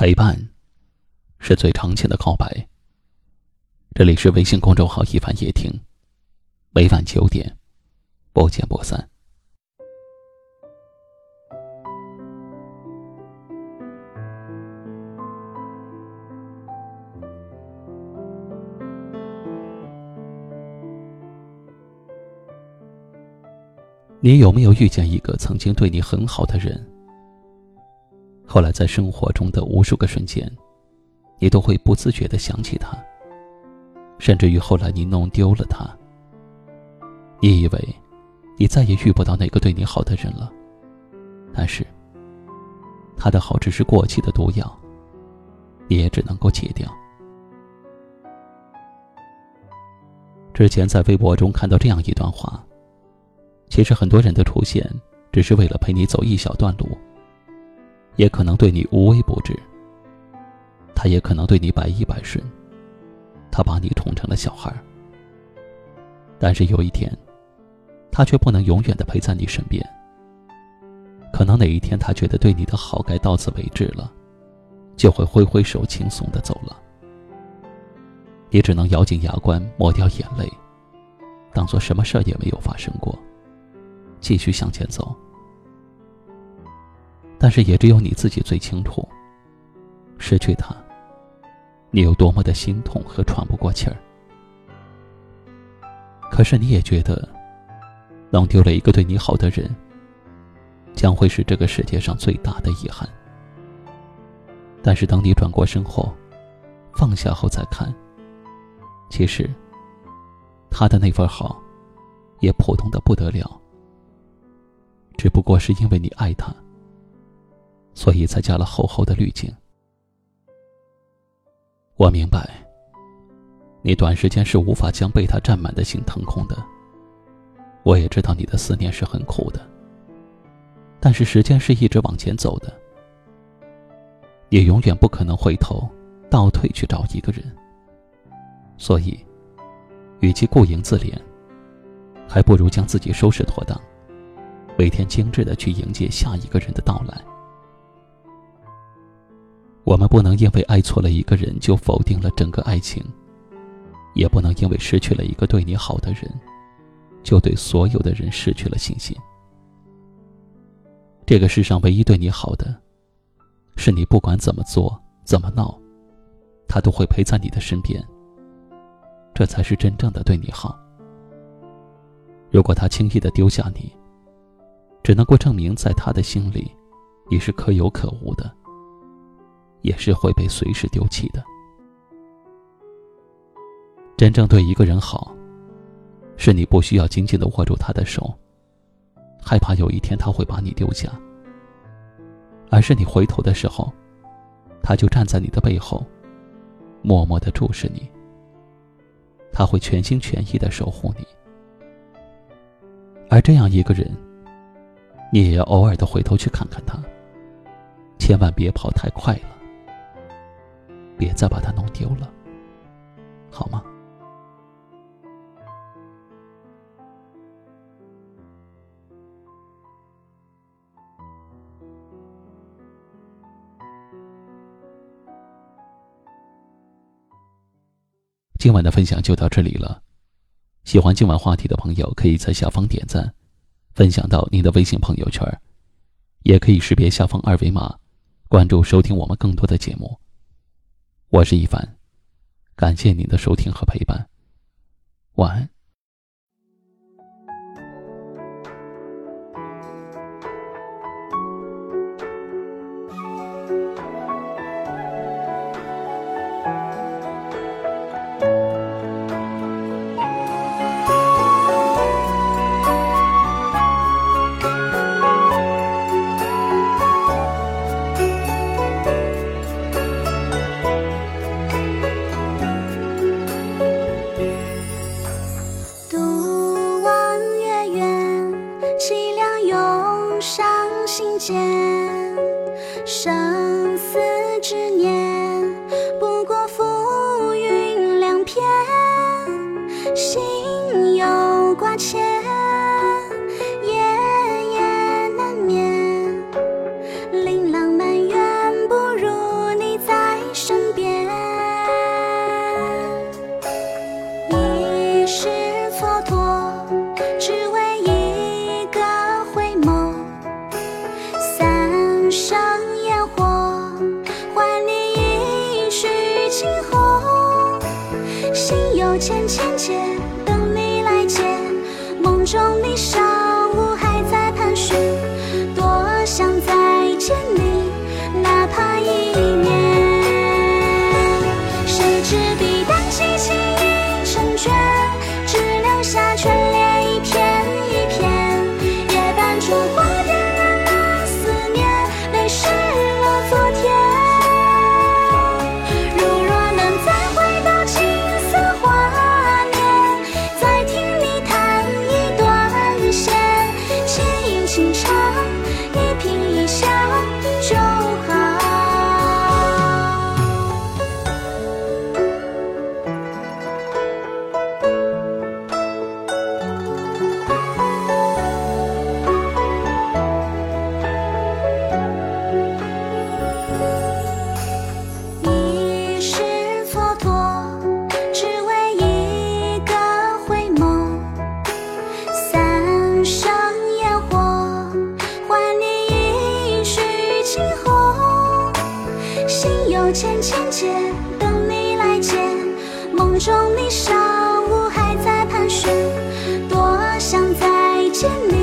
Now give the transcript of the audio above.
陪伴，是最长情的告白。这里是微信公众号“一凡夜听”，每晚九点，不见不散。你有没有遇见一个曾经对你很好的人？后来，在生活中的无数个瞬间，你都会不自觉的想起他。甚至于后来你弄丢了他，你以为你再也遇不到那个对你好的人了。但是，他的好只是过期的毒药，你也只能够戒掉。之前在微博中看到这样一段话：其实很多人的出现，只是为了陪你走一小段路。也可能对你无微不至，他也可能对你百依百顺，他把你宠成了小孩。但是有一天，他却不能永远的陪在你身边。可能哪一天他觉得对你的好该到此为止了，就会挥挥手轻松的走了。你只能咬紧牙关，抹掉眼泪，当做什么事儿也没有发生过，继续向前走。但是也只有你自己最清楚，失去他，你有多么的心痛和喘不过气儿。可是你也觉得，弄丢了一个对你好的人，将会是这个世界上最大的遗憾。但是当你转过身后，放下后再看，其实，他的那份好，也普通的不得了。只不过是因为你爱他。所以才加了厚厚的滤镜。我明白，你短时间是无法将被他占满的心腾空的。我也知道你的思念是很苦的。但是时间是一直往前走的，也永远不可能回头倒退去找一个人。所以，与其顾影自怜，还不如将自己收拾妥当，每天精致的去迎接下一个人的到来。我们不能因为爱错了一个人就否定了整个爱情，也不能因为失去了一个对你好的人，就对所有的人失去了信心。这个世上唯一对你好的，是你不管怎么做怎么闹，他都会陪在你的身边。这才是真正的对你好。如果他轻易的丢下你，只能够证明在他的心里，你是可有可无的。也是会被随时丢弃的。真正对一个人好，是你不需要紧紧的握住他的手，害怕有一天他会把你丢下，而是你回头的时候，他就站在你的背后，默默的注视你。他会全心全意的守护你，而这样一个人，你也要偶尔的回头去看看他，千万别跑太快了。别再把它弄丢了，好吗？今晚的分享就到这里了。喜欢今晚话题的朋友，可以在下方点赞，分享到您的微信朋友圈，也可以识别下方二维码，关注收听我们更多的节目。我是一凡，感谢您的收听和陪伴，晚安。千千结心有千千结，等你来解。梦中你少，我还在盘旋，多想再见你。